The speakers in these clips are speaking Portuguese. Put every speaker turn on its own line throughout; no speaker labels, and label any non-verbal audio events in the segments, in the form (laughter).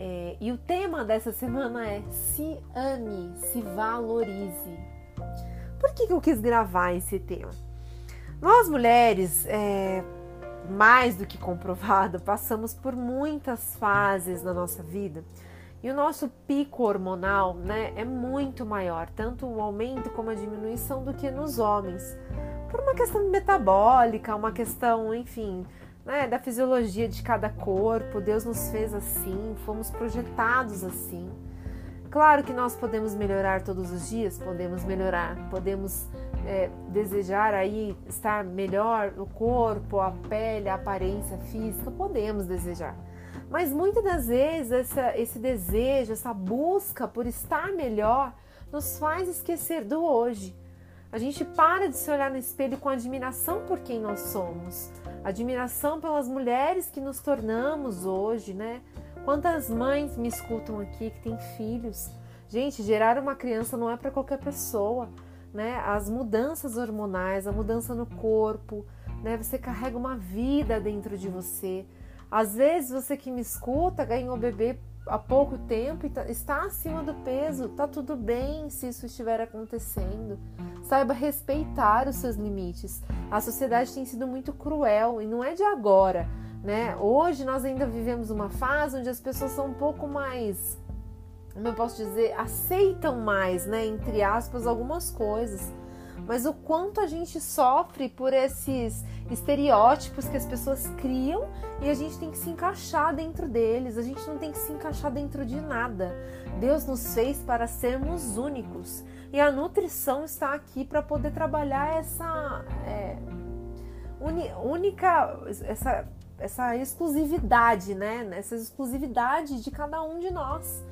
É, e o tema dessa semana é se ame, se valorize. Por que, que eu quis gravar esse tema? Nós mulheres, é, mais do que comprovado, passamos por muitas fases na nossa vida e o nosso pico hormonal né, é muito maior, tanto o aumento como a diminuição do que nos homens, por uma questão metabólica, uma questão, enfim, né, da fisiologia de cada corpo. Deus nos fez assim, fomos projetados assim. Claro que nós podemos melhorar todos os dias, podemos melhorar, podemos é, desejar aí estar melhor no corpo, a pele, a aparência física, podemos desejar. Mas muitas das vezes essa, esse desejo, essa busca por estar melhor, nos faz esquecer do hoje. A gente para de se olhar no espelho com admiração por quem nós somos, admiração pelas mulheres que nos tornamos hoje, né? Quantas mães me escutam aqui que têm filhos? Gente, gerar uma criança não é para qualquer pessoa, né? As mudanças hormonais, a mudança no corpo, né? Você carrega uma vida dentro de você. Às vezes você que me escuta ganhou bebê há pouco tempo e tá, está acima do peso, tá tudo bem se isso estiver acontecendo. Saiba respeitar os seus limites. A sociedade tem sido muito cruel e não é de agora né? Hoje nós ainda vivemos uma fase onde as pessoas são um pouco mais, como eu posso dizer, aceitam mais, né, entre aspas, algumas coisas. Mas o quanto a gente sofre por esses estereótipos que as pessoas criam e a gente tem que se encaixar dentro deles, a gente não tem que se encaixar dentro de nada. Deus nos fez para sermos únicos e a nutrição está aqui para poder trabalhar essa é, única, essa essa exclusividade, né? Essa exclusividade de cada um de nós.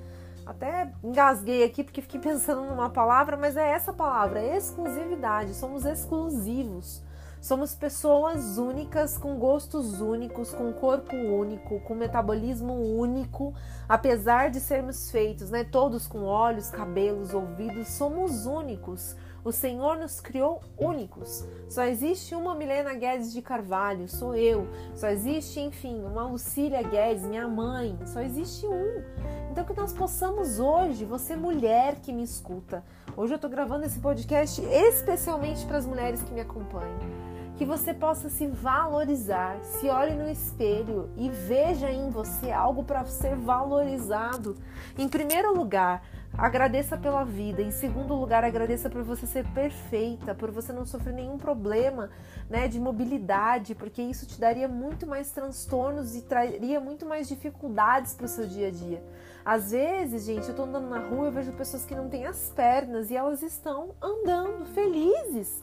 Até engasguei aqui porque fiquei (laughs) pensando numa palavra, mas é essa palavra, exclusividade. Somos exclusivos. Somos pessoas únicas, com gostos únicos, com corpo único, com metabolismo único, apesar de sermos feitos, né, todos com olhos, cabelos, ouvidos, somos únicos. O Senhor nos criou únicos. Só existe uma Milena Guedes de Carvalho, sou eu. Só existe, enfim, uma Lucília Guedes, minha mãe. Só existe um. Então que nós possamos hoje, você mulher que me escuta, hoje eu estou gravando esse podcast especialmente para as mulheres que me acompanham que você possa se valorizar, se olhe no espelho e veja em você algo para ser valorizado. Em primeiro lugar, agradeça pela vida. Em segundo lugar, agradeça por você ser perfeita, por você não sofrer nenhum problema, né, de mobilidade, porque isso te daria muito mais transtornos e traria muito mais dificuldades para o seu dia a dia. Às vezes, gente, eu tô andando na rua, eu vejo pessoas que não têm as pernas e elas estão andando felizes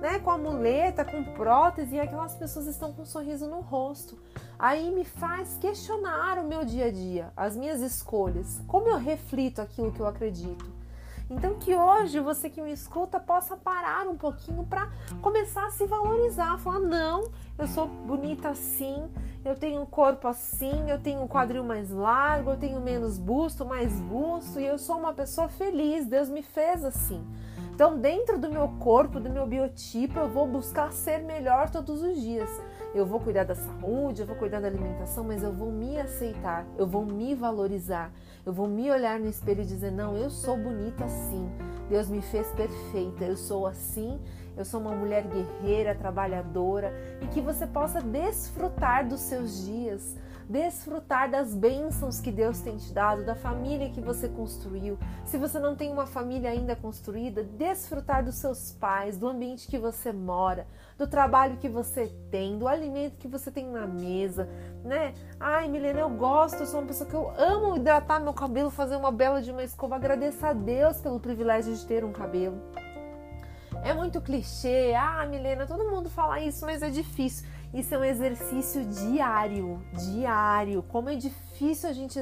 né, com a muleta, com prótese, e aquelas pessoas estão com um sorriso no rosto. Aí me faz questionar o meu dia a dia, as minhas escolhas, como eu reflito aquilo que eu acredito. Então que hoje você que me escuta possa parar um pouquinho para começar a se valorizar, falar não, eu sou bonita assim, eu tenho um corpo assim, eu tenho um quadril mais largo, eu tenho menos busto, mais busto e eu sou uma pessoa feliz. Deus me fez assim. Então, dentro do meu corpo, do meu biotipo, eu vou buscar ser melhor todos os dias. Eu vou cuidar da saúde, eu vou cuidar da alimentação, mas eu vou me aceitar, eu vou me valorizar, eu vou me olhar no espelho e dizer: não, eu sou bonita assim. Deus me fez perfeita, eu sou assim, eu sou uma mulher guerreira, trabalhadora e que você possa desfrutar dos seus dias desfrutar das bênçãos que Deus tem te dado, da família que você construiu. Se você não tem uma família ainda construída, desfrutar dos seus pais, do ambiente que você mora, do trabalho que você tem, do alimento que você tem na mesa, né? Ai, Milena, eu gosto, eu sou uma pessoa que eu amo hidratar meu cabelo, fazer uma bela de uma escova. Agradeça a Deus pelo privilégio de ter um cabelo. É muito clichê, ah, Milena, todo mundo fala isso, mas é difícil. Isso é um exercício diário, diário. Como é difícil a gente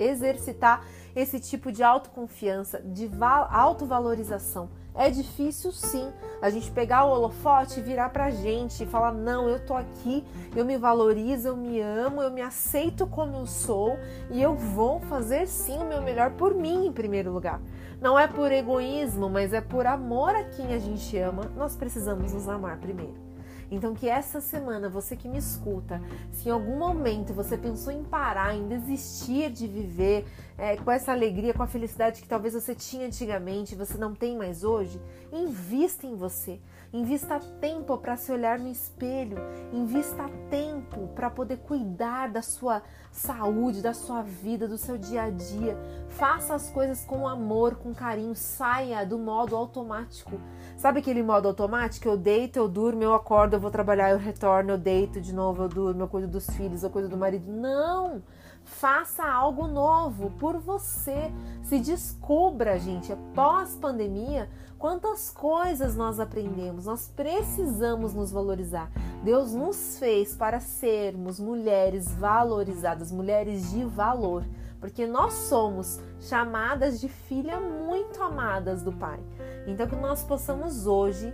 exercitar esse tipo de autoconfiança, de autovalorização. É difícil sim a gente pegar o holofote e virar pra gente e falar: não, eu tô aqui, eu me valorizo, eu me amo, eu me aceito como eu sou e eu vou fazer sim o meu melhor por mim em primeiro lugar. Não é por egoísmo, mas é por amor a quem a gente ama, nós precisamos nos amar primeiro. Então, que essa semana, você que me escuta, se em algum momento você pensou em parar, em desistir de viver é, com essa alegria, com a felicidade que talvez você tinha antigamente, você não tem mais hoje, invista em você. Invista tempo para se olhar no espelho, invista tempo para poder cuidar da sua saúde, da sua vida, do seu dia a dia. Faça as coisas com amor, com carinho, saia do modo automático. Sabe aquele modo automático? Eu deito, eu durmo, eu acordo, eu vou trabalhar, eu retorno, eu deito de novo, eu durmo, eu cuido dos filhos, eu cuido do marido. Não! Faça algo novo por você. Se descubra, gente. É pós-pandemia, quantas coisas nós aprendemos. Nós precisamos nos valorizar. Deus nos fez para sermos mulheres valorizadas, mulheres de valor, porque nós somos chamadas de filha muito amadas do Pai. Então que nós possamos hoje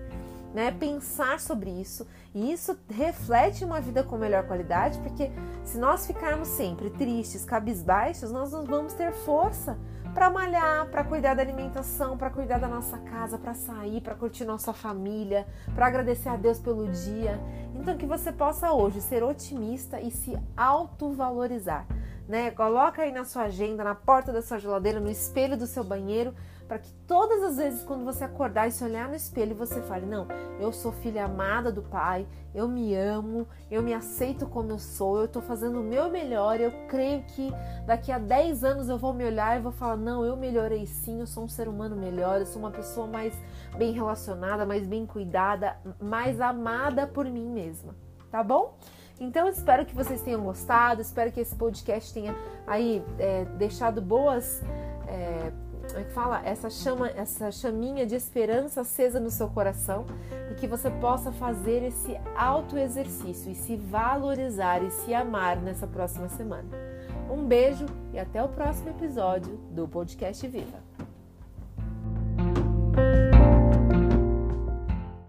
né, pensar sobre isso. E isso reflete uma vida com melhor qualidade, porque se nós ficarmos sempre tristes, cabisbaixos, nós não vamos ter força para malhar, para cuidar da alimentação, para cuidar da nossa casa, para sair, para curtir nossa família, para agradecer a Deus pelo dia. Então que você possa hoje ser otimista e se autovalorizar, né? Coloca aí na sua agenda, na porta da sua geladeira, no espelho do seu banheiro, para que todas as vezes quando você acordar e se olhar no espelho, você fale: Não, eu sou filha amada do Pai, eu me amo, eu me aceito como eu sou, eu estou fazendo o meu melhor. Eu creio que daqui a 10 anos eu vou me olhar e vou falar: Não, eu melhorei sim, eu sou um ser humano melhor, eu sou uma pessoa mais bem relacionada, mais bem cuidada, mais amada por mim mesma, tá bom? Então espero que vocês tenham gostado, espero que esse podcast tenha aí é, deixado boas. É, como é que fala? Essa chama, essa chaminha de esperança acesa no seu coração e que você possa fazer esse auto exercício e se valorizar e se amar nessa próxima semana. Um beijo e até o próximo episódio do Podcast Viva.